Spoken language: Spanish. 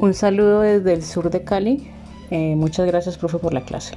Un saludo desde el sur de Cali. Eh, muchas gracias, profe, por la clase.